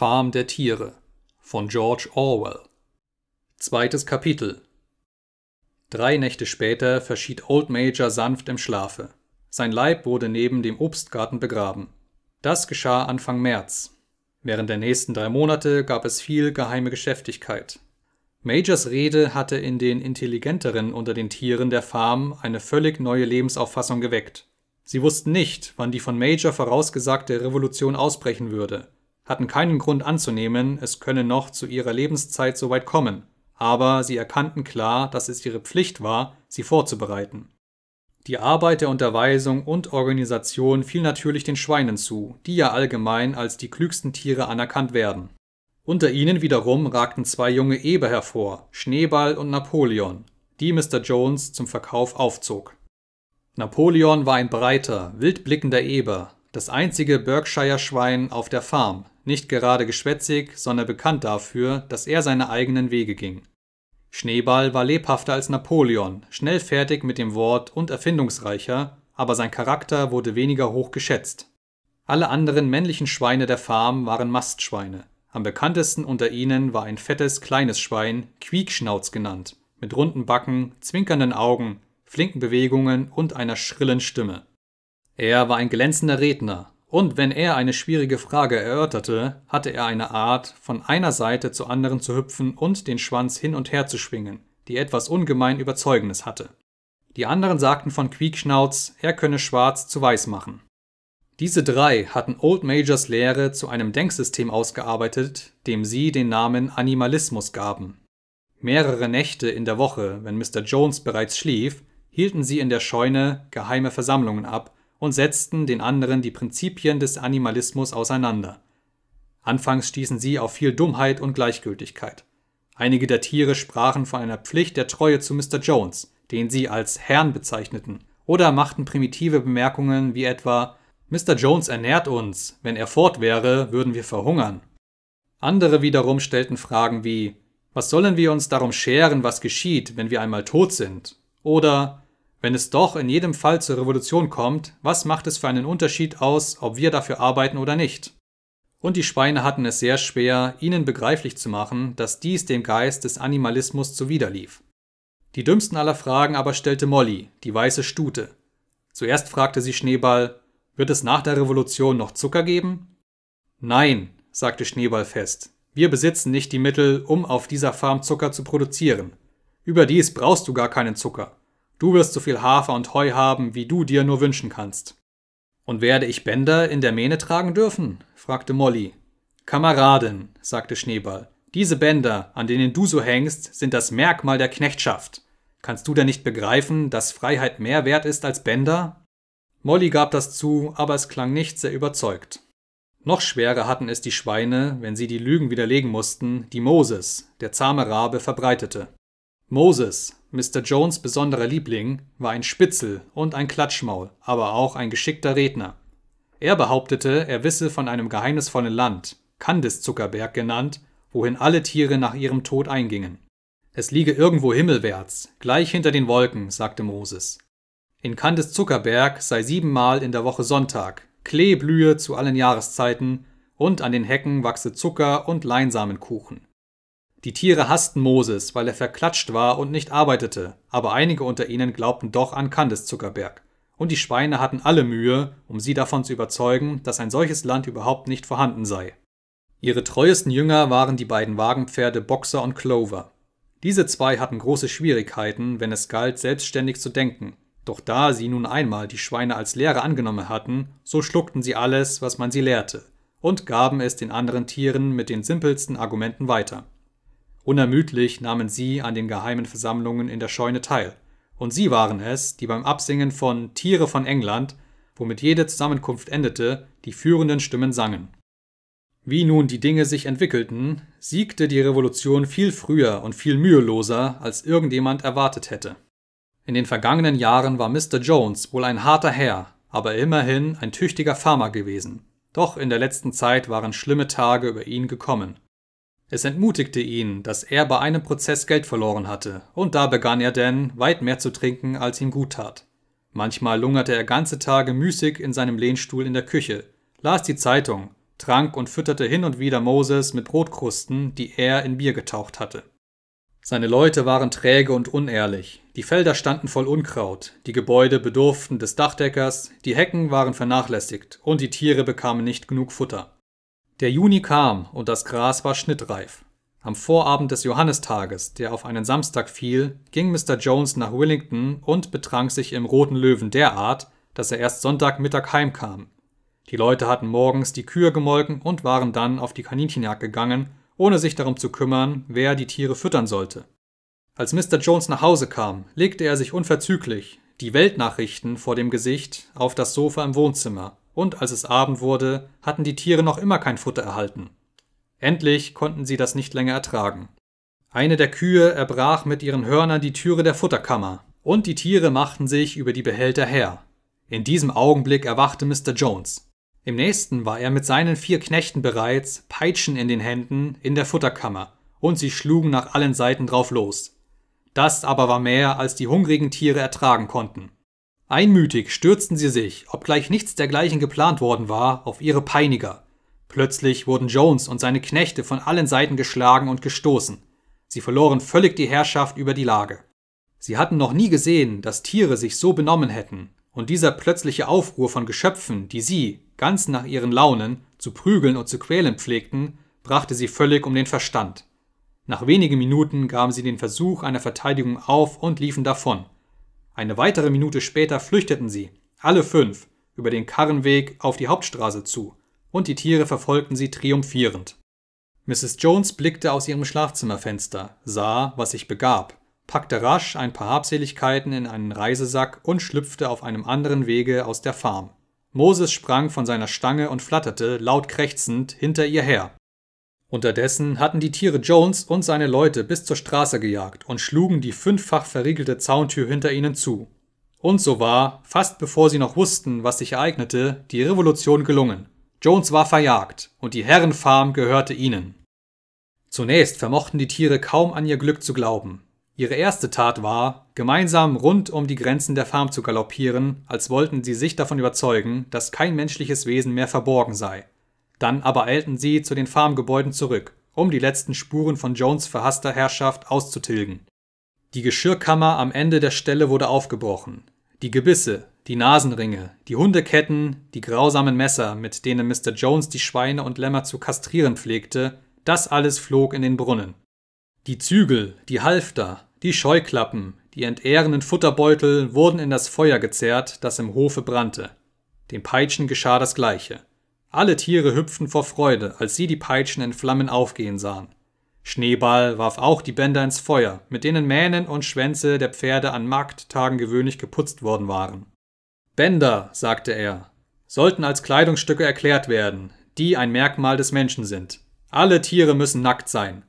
Farm der Tiere von George Orwell. Zweites Kapitel. Drei Nächte später verschied Old Major sanft im Schlafe. Sein Leib wurde neben dem Obstgarten begraben. Das geschah Anfang März. Während der nächsten drei Monate gab es viel geheime Geschäftigkeit. Majors Rede hatte in den Intelligenteren unter den Tieren der Farm eine völlig neue Lebensauffassung geweckt. Sie wussten nicht, wann die von Major vorausgesagte Revolution ausbrechen würde, hatten keinen Grund anzunehmen, es könne noch zu ihrer Lebenszeit so weit kommen, aber sie erkannten klar, dass es ihre Pflicht war, sie vorzubereiten. Die Arbeit der Unterweisung und Organisation fiel natürlich den Schweinen zu, die ja allgemein als die klügsten Tiere anerkannt werden. Unter ihnen wiederum ragten zwei junge Eber hervor, Schneeball und Napoleon, die Mr. Jones zum Verkauf aufzog. Napoleon war ein breiter, wildblickender Eber, das einzige Berkshire-Schwein auf der Farm, nicht gerade geschwätzig, sondern bekannt dafür, dass er seine eigenen Wege ging. Schneeball war lebhafter als Napoleon, schnell fertig mit dem Wort und erfindungsreicher, aber sein Charakter wurde weniger hoch geschätzt. Alle anderen männlichen Schweine der Farm waren Mastschweine. Am bekanntesten unter ihnen war ein fettes kleines Schwein, Quiekschnauz genannt, mit runden Backen, zwinkernden Augen, flinken Bewegungen und einer schrillen Stimme. Er war ein glänzender Redner, und wenn er eine schwierige Frage erörterte, hatte er eine Art, von einer Seite zur anderen zu hüpfen und den Schwanz hin und her zu schwingen, die etwas ungemein Überzeugendes hatte. Die anderen sagten von Quiekschnauz, er könne schwarz zu weiß machen. Diese drei hatten Old Majors Lehre zu einem Denksystem ausgearbeitet, dem sie den Namen Animalismus gaben. Mehrere Nächte in der Woche, wenn Mr. Jones bereits schlief, hielten sie in der Scheune geheime Versammlungen ab und setzten den anderen die Prinzipien des Animalismus auseinander. Anfangs stießen sie auf viel Dummheit und Gleichgültigkeit. Einige der Tiere sprachen von einer Pflicht der Treue zu Mr. Jones, den sie als Herrn bezeichneten, oder machten primitive Bemerkungen wie etwa Mr. Jones ernährt uns, wenn er fort wäre, würden wir verhungern. Andere wiederum stellten Fragen wie Was sollen wir uns darum scheren, was geschieht, wenn wir einmal tot sind? Oder wenn es doch in jedem Fall zur Revolution kommt, was macht es für einen Unterschied aus, ob wir dafür arbeiten oder nicht? Und die Schweine hatten es sehr schwer, ihnen begreiflich zu machen, dass dies dem Geist des Animalismus zuwiderlief. Die dümmsten aller Fragen aber stellte Molly, die weiße Stute. Zuerst fragte sie Schneeball, wird es nach der Revolution noch Zucker geben? Nein, sagte Schneeball fest. Wir besitzen nicht die Mittel, um auf dieser Farm Zucker zu produzieren. Überdies brauchst du gar keinen Zucker. Du wirst so viel Hafer und Heu haben, wie du dir nur wünschen kannst. Und werde ich Bänder in der Mähne tragen dürfen? fragte Molly. Kameradin, sagte Schneeball, diese Bänder, an denen du so hängst, sind das Merkmal der Knechtschaft. Kannst du denn nicht begreifen, dass Freiheit mehr wert ist als Bänder? Molly gab das zu, aber es klang nicht sehr überzeugt. Noch schwerer hatten es die Schweine, wenn sie die Lügen widerlegen mussten, die Moses, der zahme Rabe, verbreitete. Moses, Mr. Jones besonderer Liebling, war ein Spitzel und ein Klatschmaul, aber auch ein geschickter Redner. Er behauptete, er wisse von einem geheimnisvollen Land, Candice-Zuckerberg genannt, wohin alle Tiere nach ihrem Tod eingingen. Es liege irgendwo himmelwärts, gleich hinter den Wolken, sagte Moses. In Candice Zuckerberg sei siebenmal in der Woche Sonntag, Klee blühe zu allen Jahreszeiten und an den Hecken wachse Zucker und Leinsamenkuchen. Die Tiere hassten Moses, weil er verklatscht war und nicht arbeitete, aber einige unter ihnen glaubten doch an Candice Zuckerberg. Und die Schweine hatten alle Mühe, um sie davon zu überzeugen, dass ein solches Land überhaupt nicht vorhanden sei. Ihre treuesten Jünger waren die beiden Wagenpferde Boxer und Clover. Diese zwei hatten große Schwierigkeiten, wenn es galt, selbstständig zu denken. Doch da sie nun einmal die Schweine als Lehre angenommen hatten, so schluckten sie alles, was man sie lehrte, und gaben es den anderen Tieren mit den simpelsten Argumenten weiter. Unermüdlich nahmen sie an den geheimen Versammlungen in der Scheune teil, und sie waren es, die beim Absingen von Tiere von England, womit jede Zusammenkunft endete, die führenden Stimmen sangen. Wie nun die Dinge sich entwickelten, siegte die Revolution viel früher und viel müheloser, als irgendjemand erwartet hätte. In den vergangenen Jahren war Mr. Jones wohl ein harter Herr, aber immerhin ein tüchtiger Farmer gewesen. Doch in der letzten Zeit waren schlimme Tage über ihn gekommen. Es entmutigte ihn, dass er bei einem Prozess Geld verloren hatte, und da begann er denn, weit mehr zu trinken, als ihm gut tat. Manchmal lungerte er ganze Tage müßig in seinem Lehnstuhl in der Küche, las die Zeitung, trank und fütterte hin und wieder Moses mit Brotkrusten, die er in Bier getaucht hatte. Seine Leute waren träge und unehrlich, die Felder standen voll Unkraut, die Gebäude bedurften des Dachdeckers, die Hecken waren vernachlässigt und die Tiere bekamen nicht genug Futter. Der Juni kam und das Gras war schnittreif. Am Vorabend des Johannistages, der auf einen Samstag fiel, ging Mr. Jones nach Willington und betrank sich im Roten Löwen derart, dass er erst Sonntagmittag heimkam. Die Leute hatten morgens die Kühe gemolken und waren dann auf die Kaninchenjagd gegangen, ohne sich darum zu kümmern, wer die Tiere füttern sollte. Als Mr. Jones nach Hause kam, legte er sich unverzüglich, die Weltnachrichten vor dem Gesicht, auf das Sofa im Wohnzimmer, und als es Abend wurde, hatten die Tiere noch immer kein Futter erhalten. Endlich konnten sie das nicht länger ertragen. Eine der Kühe erbrach mit ihren Hörnern die Türe der Futterkammer, und die Tiere machten sich über die Behälter her. In diesem Augenblick erwachte Mr. Jones. Im nächsten war er mit seinen vier Knechten bereits, Peitschen in den Händen, in der Futterkammer, und sie schlugen nach allen Seiten drauf los. Das aber war mehr, als die hungrigen Tiere ertragen konnten. Einmütig stürzten sie sich, obgleich nichts dergleichen geplant worden war, auf ihre Peiniger. Plötzlich wurden Jones und seine Knechte von allen Seiten geschlagen und gestoßen. Sie verloren völlig die Herrschaft über die Lage. Sie hatten noch nie gesehen, dass Tiere sich so benommen hätten, und dieser plötzliche Aufruhr von Geschöpfen, die sie, ganz nach ihren Launen, zu prügeln und zu quälen pflegten, brachte sie völlig um den Verstand. Nach wenigen Minuten gaben sie den Versuch einer Verteidigung auf und liefen davon. Eine weitere Minute später flüchteten sie, alle fünf, über den Karrenweg auf die Hauptstraße zu, und die Tiere verfolgten sie triumphierend. Mrs. Jones blickte aus ihrem Schlafzimmerfenster, sah, was sich begab, packte rasch ein paar Habseligkeiten in einen Reisesack und schlüpfte auf einem anderen Wege aus der Farm. Moses sprang von seiner Stange und flatterte, laut krächzend, hinter ihr her. Unterdessen hatten die Tiere Jones und seine Leute bis zur Straße gejagt und schlugen die fünffach verriegelte Zauntür hinter ihnen zu. Und so war, fast bevor sie noch wussten, was sich ereignete, die Revolution gelungen. Jones war verjagt und die Herrenfarm gehörte ihnen. Zunächst vermochten die Tiere kaum an ihr Glück zu glauben. Ihre erste Tat war, gemeinsam rund um die Grenzen der Farm zu galoppieren, als wollten sie sich davon überzeugen, dass kein menschliches Wesen mehr verborgen sei. Dann aber eilten sie zu den Farmgebäuden zurück, um die letzten Spuren von Jones verhasster Herrschaft auszutilgen. Die Geschirrkammer am Ende der Stelle wurde aufgebrochen. Die Gebisse, die Nasenringe, die Hundeketten, die grausamen Messer, mit denen Mr. Jones die Schweine und Lämmer zu kastrieren pflegte, das alles flog in den Brunnen. Die Zügel, die Halfter, die Scheuklappen, die entehrenden Futterbeutel wurden in das Feuer gezerrt, das im Hofe brannte. Den Peitschen geschah das Gleiche. Alle Tiere hüpften vor Freude, als sie die Peitschen in Flammen aufgehen sahen. Schneeball warf auch die Bänder ins Feuer, mit denen Mähnen und Schwänze der Pferde an Markttagen gewöhnlich geputzt worden waren. Bänder, sagte er, sollten als Kleidungsstücke erklärt werden, die ein Merkmal des Menschen sind. Alle Tiere müssen nackt sein.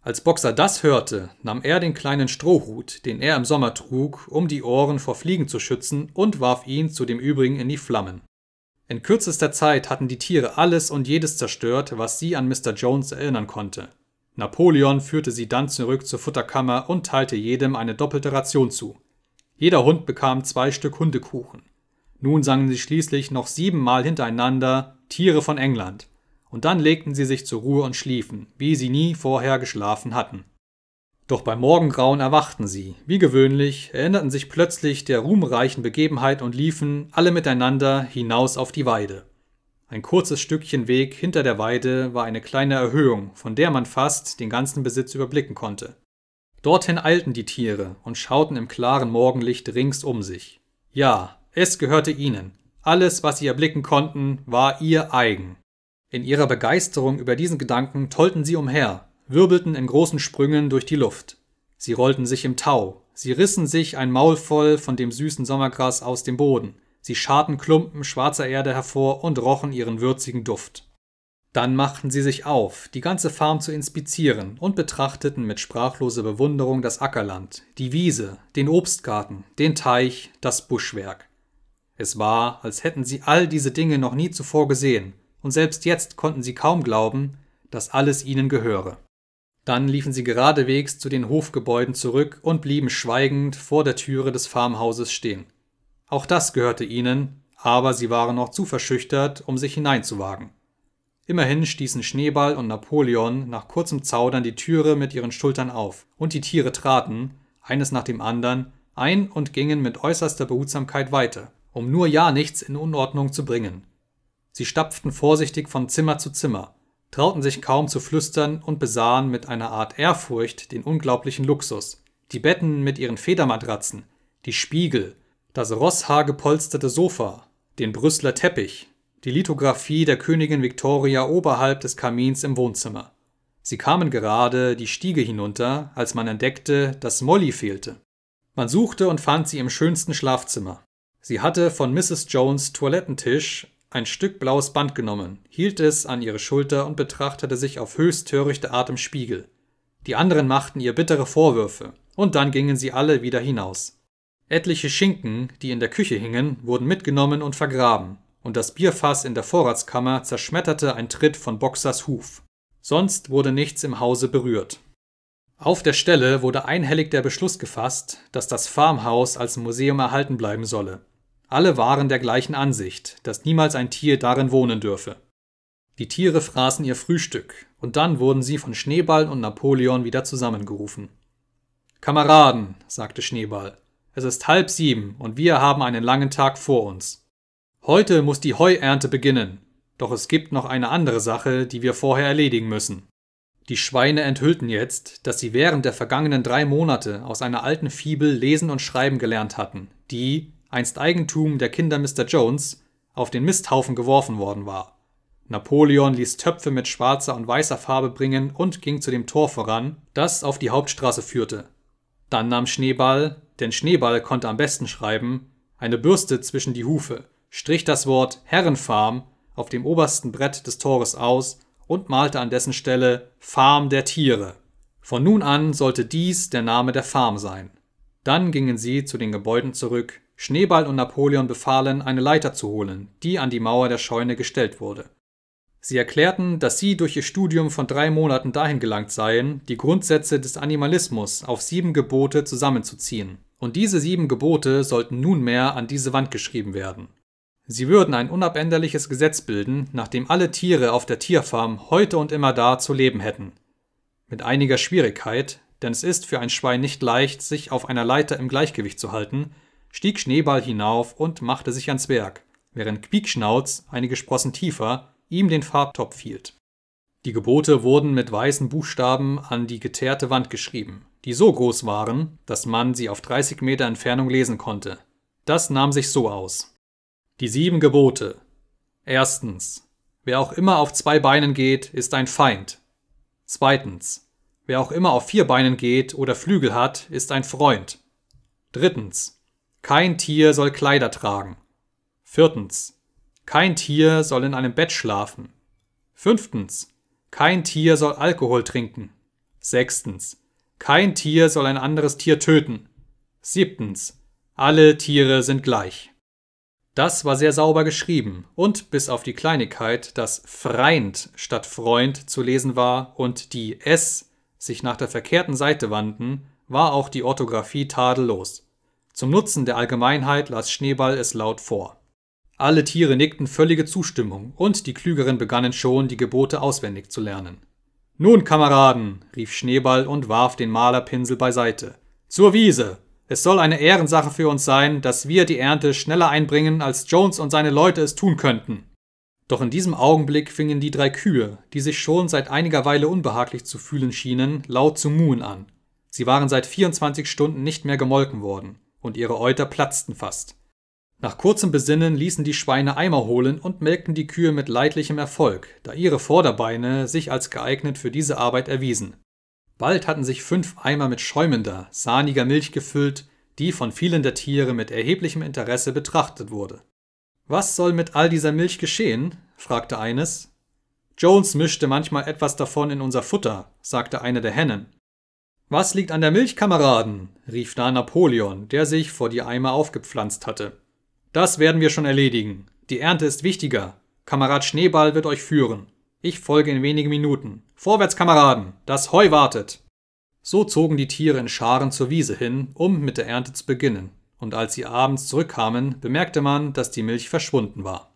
Als Boxer das hörte, nahm er den kleinen Strohhut, den er im Sommer trug, um die Ohren vor Fliegen zu schützen, und warf ihn zu dem übrigen in die Flammen. In kürzester Zeit hatten die Tiere alles und jedes zerstört, was sie an Mr. Jones erinnern konnte. Napoleon führte sie dann zurück zur Futterkammer und teilte jedem eine doppelte Ration zu. Jeder Hund bekam zwei Stück Hundekuchen. Nun sangen sie schließlich noch siebenmal hintereinander Tiere von England, und dann legten sie sich zur Ruhe und schliefen, wie sie nie vorher geschlafen hatten. Doch beim Morgengrauen erwachten sie, wie gewöhnlich, erinnerten sich plötzlich der ruhmreichen Begebenheit und liefen, alle miteinander, hinaus auf die Weide. Ein kurzes Stückchen Weg hinter der Weide war eine kleine Erhöhung, von der man fast den ganzen Besitz überblicken konnte. Dorthin eilten die Tiere und schauten im klaren Morgenlicht rings um sich. Ja, es gehörte ihnen. Alles, was sie erblicken konnten, war ihr eigen. In ihrer Begeisterung über diesen Gedanken tollten sie umher, wirbelten in großen Sprüngen durch die Luft. Sie rollten sich im Tau, sie rissen sich ein Maul voll von dem süßen Sommergras aus dem Boden, sie scharten Klumpen schwarzer Erde hervor und rochen ihren würzigen Duft. Dann machten sie sich auf, die ganze Farm zu inspizieren und betrachteten mit sprachloser Bewunderung das Ackerland, die Wiese, den Obstgarten, den Teich, das Buschwerk. Es war, als hätten sie all diese Dinge noch nie zuvor gesehen, und selbst jetzt konnten sie kaum glauben, dass alles ihnen gehöre. Dann liefen sie geradewegs zu den Hofgebäuden zurück und blieben schweigend vor der Türe des Farmhauses stehen. Auch das gehörte ihnen, aber sie waren noch zu verschüchtert, um sich hineinzuwagen. Immerhin stießen Schneeball und Napoleon nach kurzem Zaudern die Türe mit ihren Schultern auf, und die Tiere traten, eines nach dem anderen, ein und gingen mit äußerster Behutsamkeit weiter, um nur ja nichts in Unordnung zu bringen. Sie stapften vorsichtig von Zimmer zu Zimmer, trauten sich kaum zu flüstern und besahen mit einer Art Ehrfurcht den unglaublichen Luxus, die Betten mit ihren Federmatratzen, die Spiegel, das rosshaargepolsterte Sofa, den Brüsseler Teppich, die Lithografie der Königin Victoria oberhalb des Kamins im Wohnzimmer. Sie kamen gerade die Stiege hinunter, als man entdeckte, dass Molly fehlte. Man suchte und fand sie im schönsten Schlafzimmer. Sie hatte von Mrs. Jones Toilettentisch ein Stück blaues Band genommen, hielt es an ihre Schulter und betrachtete sich auf höchst törichte Art im Spiegel. Die anderen machten ihr bittere Vorwürfe, und dann gingen sie alle wieder hinaus. Etliche Schinken, die in der Küche hingen, wurden mitgenommen und vergraben, und das Bierfass in der Vorratskammer zerschmetterte ein Tritt von Boxers Huf. Sonst wurde nichts im Hause berührt. Auf der Stelle wurde einhellig der Beschluss gefasst, dass das Farmhaus als Museum erhalten bleiben solle. Alle waren der gleichen Ansicht, dass niemals ein Tier darin wohnen dürfe. Die Tiere fraßen ihr Frühstück, und dann wurden sie von Schneeball und Napoleon wieder zusammengerufen. Kameraden, sagte Schneeball, es ist halb sieben und wir haben einen langen Tag vor uns. Heute muss die Heuernte beginnen, doch es gibt noch eine andere Sache, die wir vorher erledigen müssen. Die Schweine enthüllten jetzt, dass sie während der vergangenen drei Monate aus einer alten Fibel lesen und schreiben gelernt hatten, die, einst Eigentum der Kinder Mr. Jones, auf den Misthaufen geworfen worden war. Napoleon ließ Töpfe mit schwarzer und weißer Farbe bringen und ging zu dem Tor voran, das auf die Hauptstraße führte. Dann nahm Schneeball, denn Schneeball konnte am besten schreiben, eine Bürste zwischen die Hufe strich das Wort Herrenfarm auf dem obersten Brett des Tores aus und malte an dessen Stelle Farm der Tiere. Von nun an sollte dies der Name der Farm sein. Dann gingen sie zu den Gebäuden zurück. Schneeball und Napoleon befahlen, eine Leiter zu holen, die an die Mauer der Scheune gestellt wurde. Sie erklärten, dass sie durch ihr Studium von drei Monaten dahin gelangt seien, die Grundsätze des Animalismus auf sieben Gebote zusammenzuziehen. Und diese sieben Gebote sollten nunmehr an diese Wand geschrieben werden. Sie würden ein unabänderliches Gesetz bilden, nach dem alle Tiere auf der Tierfarm heute und immer da zu leben hätten. Mit einiger Schwierigkeit, denn es ist für ein Schwein nicht leicht, sich auf einer Leiter im Gleichgewicht zu halten, stieg Schneeball hinauf und machte sich ans Werk, während Quiekschnauz, einige Sprossen tiefer, ihm den Farbtopf hielt. Die Gebote wurden mit weißen Buchstaben an die geteerte Wand geschrieben, die so groß waren, dass man sie auf 30 Meter Entfernung lesen konnte. Das nahm sich so aus. Die sieben Gebote. Erstens. Wer auch immer auf zwei Beinen geht, ist ein Feind. Zweitens. Wer auch immer auf vier Beinen geht oder Flügel hat, ist ein Freund. Drittens. Kein Tier soll Kleider tragen. Viertens. Kein Tier soll in einem Bett schlafen. Fünftens. Kein Tier soll Alkohol trinken. Sechstens. Kein Tier soll ein anderes Tier töten. Siebtens. Alle Tiere sind gleich. Das war sehr sauber geschrieben und bis auf die Kleinigkeit, dass Freind statt Freund zu lesen war und die S sich nach der verkehrten Seite wandten, war auch die Orthographie tadellos. Zum Nutzen der Allgemeinheit las Schneeball es laut vor. Alle Tiere nickten völlige Zustimmung und die Klügeren begannen schon, die Gebote auswendig zu lernen. Nun, Kameraden, rief Schneeball und warf den Malerpinsel beiseite. Zur Wiese! Es soll eine Ehrensache für uns sein, dass wir die Ernte schneller einbringen, als Jones und seine Leute es tun könnten. Doch in diesem Augenblick fingen die drei Kühe, die sich schon seit einiger Weile unbehaglich zu fühlen schienen, laut zu muhen an. Sie waren seit 24 Stunden nicht mehr gemolken worden, und ihre Euter platzten fast. Nach kurzem Besinnen ließen die Schweine Eimer holen und melkten die Kühe mit leidlichem Erfolg, da ihre Vorderbeine sich als geeignet für diese Arbeit erwiesen. Bald hatten sich fünf Eimer mit schäumender, sahniger Milch gefüllt, die von vielen der Tiere mit erheblichem Interesse betrachtet wurde. Was soll mit all dieser Milch geschehen? fragte eines. Jones mischte manchmal etwas davon in unser Futter, sagte eine der Hennen. Was liegt an der Milch, Kameraden? rief da Napoleon, der sich vor die Eimer aufgepflanzt hatte. Das werden wir schon erledigen. Die Ernte ist wichtiger. Kamerad Schneeball wird euch führen. Ich folge in wenigen Minuten. Vorwärts, Kameraden, das Heu wartet. So zogen die Tiere in Scharen zur Wiese hin, um mit der Ernte zu beginnen, und als sie abends zurückkamen, bemerkte man, dass die Milch verschwunden war.